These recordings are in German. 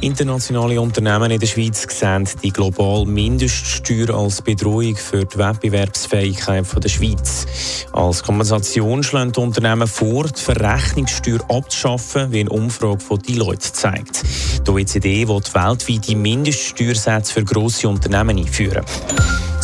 Internationale Unternehmen in der Schweiz sehen die globale Mindeststeuer als Bedrohung für die Wettbewerbsfähigkeit der Schweiz. Als Kompensation schlagen die Unternehmen vor, die Verrechnungssteuer abzuschaffen, wie eine Umfrage von Deloitte zeigt. Die OECD will weltweite Mindeststeuersätze für grosse Unternehmen einführen.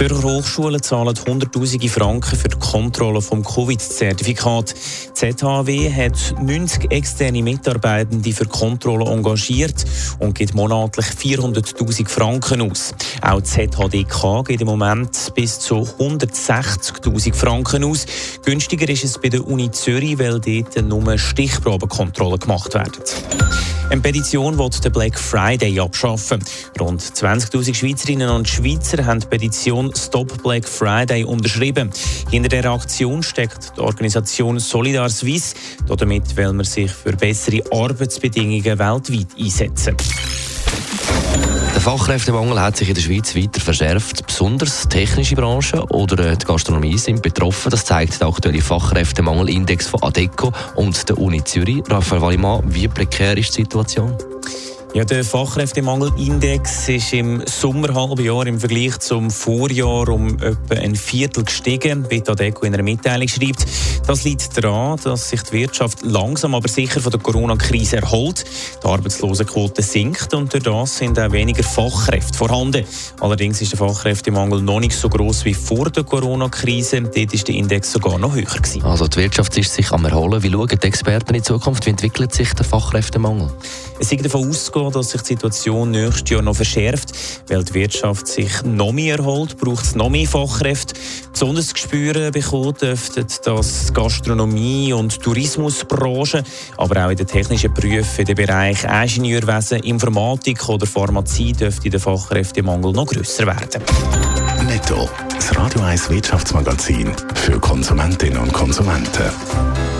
Zürcher Hochschulen zahlen Hunderttausende Franken für die Kontrolle vom Covid-Zertifikat. ZHW hat 90 externe Mitarbeitende für Kontrolle engagiert und gibt monatlich 400.000 Franken aus. Auch ZHDK geht im Moment bis zu 160.000 Franken aus. Günstiger ist es bei der Uni Zürich, weil dort nur Stichprobenkontrollen gemacht werden. Eine Petition will den Black Friday abschaffen. Rund 20.000 Schweizerinnen und Schweizer haben die Petition Stop Black Friday unterschrieben. Hinter der Aktion steckt die Organisation Solidar Suisse. Damit will man sich für bessere Arbeitsbedingungen weltweit einsetzen. Der Fachkräftemangel hat sich in der Schweiz weiter verschärft. Besonders technische Branchen oder die Gastronomie sind betroffen. Das zeigt der aktuelle Fachkräftemangelindex von ADECO und der Uni Zürich. Raphael Wallimann, wie prekär ist die Situation? Ja, der Fachkräftemangelindex ist im Sommerhalbjahr im Vergleich zum Vorjahr um etwa ein Viertel gestiegen, wie Adeco in einer Mitteilung schreibt. Das liegt daran, dass sich die Wirtschaft langsam aber sicher von der Corona-Krise erholt. Die Arbeitslosenquote sinkt und durch das sind auch weniger Fachkräfte vorhanden. Allerdings ist der Fachkräftemangel noch nicht so groß wie vor der Corona-Krise. Dort ist der Index sogar noch höher gewesen. Also die Wirtschaft ist sich am Erholen. Wie schauen die Experten in Zukunft? Wie entwickelt sich der Fachkräftemangel? Es ist davon auszugehen, dass sich die Situation nächstes Jahr noch verschärft. Weil die Wirtschaft sich noch mehr erholt, braucht es noch mehr Fachkräfte. Besonders Gespüre bekommt dürften das Gastronomie- und Tourismusbranche, aber auch in den technischen Berufen, in den Bereich Ingenieurwesen, Informatik oder Pharmazie dürfte der Fachkräftemangel noch grösser werden. Netto. Das Radio 1 Wirtschaftsmagazin für Konsumentinnen und Konsumenten.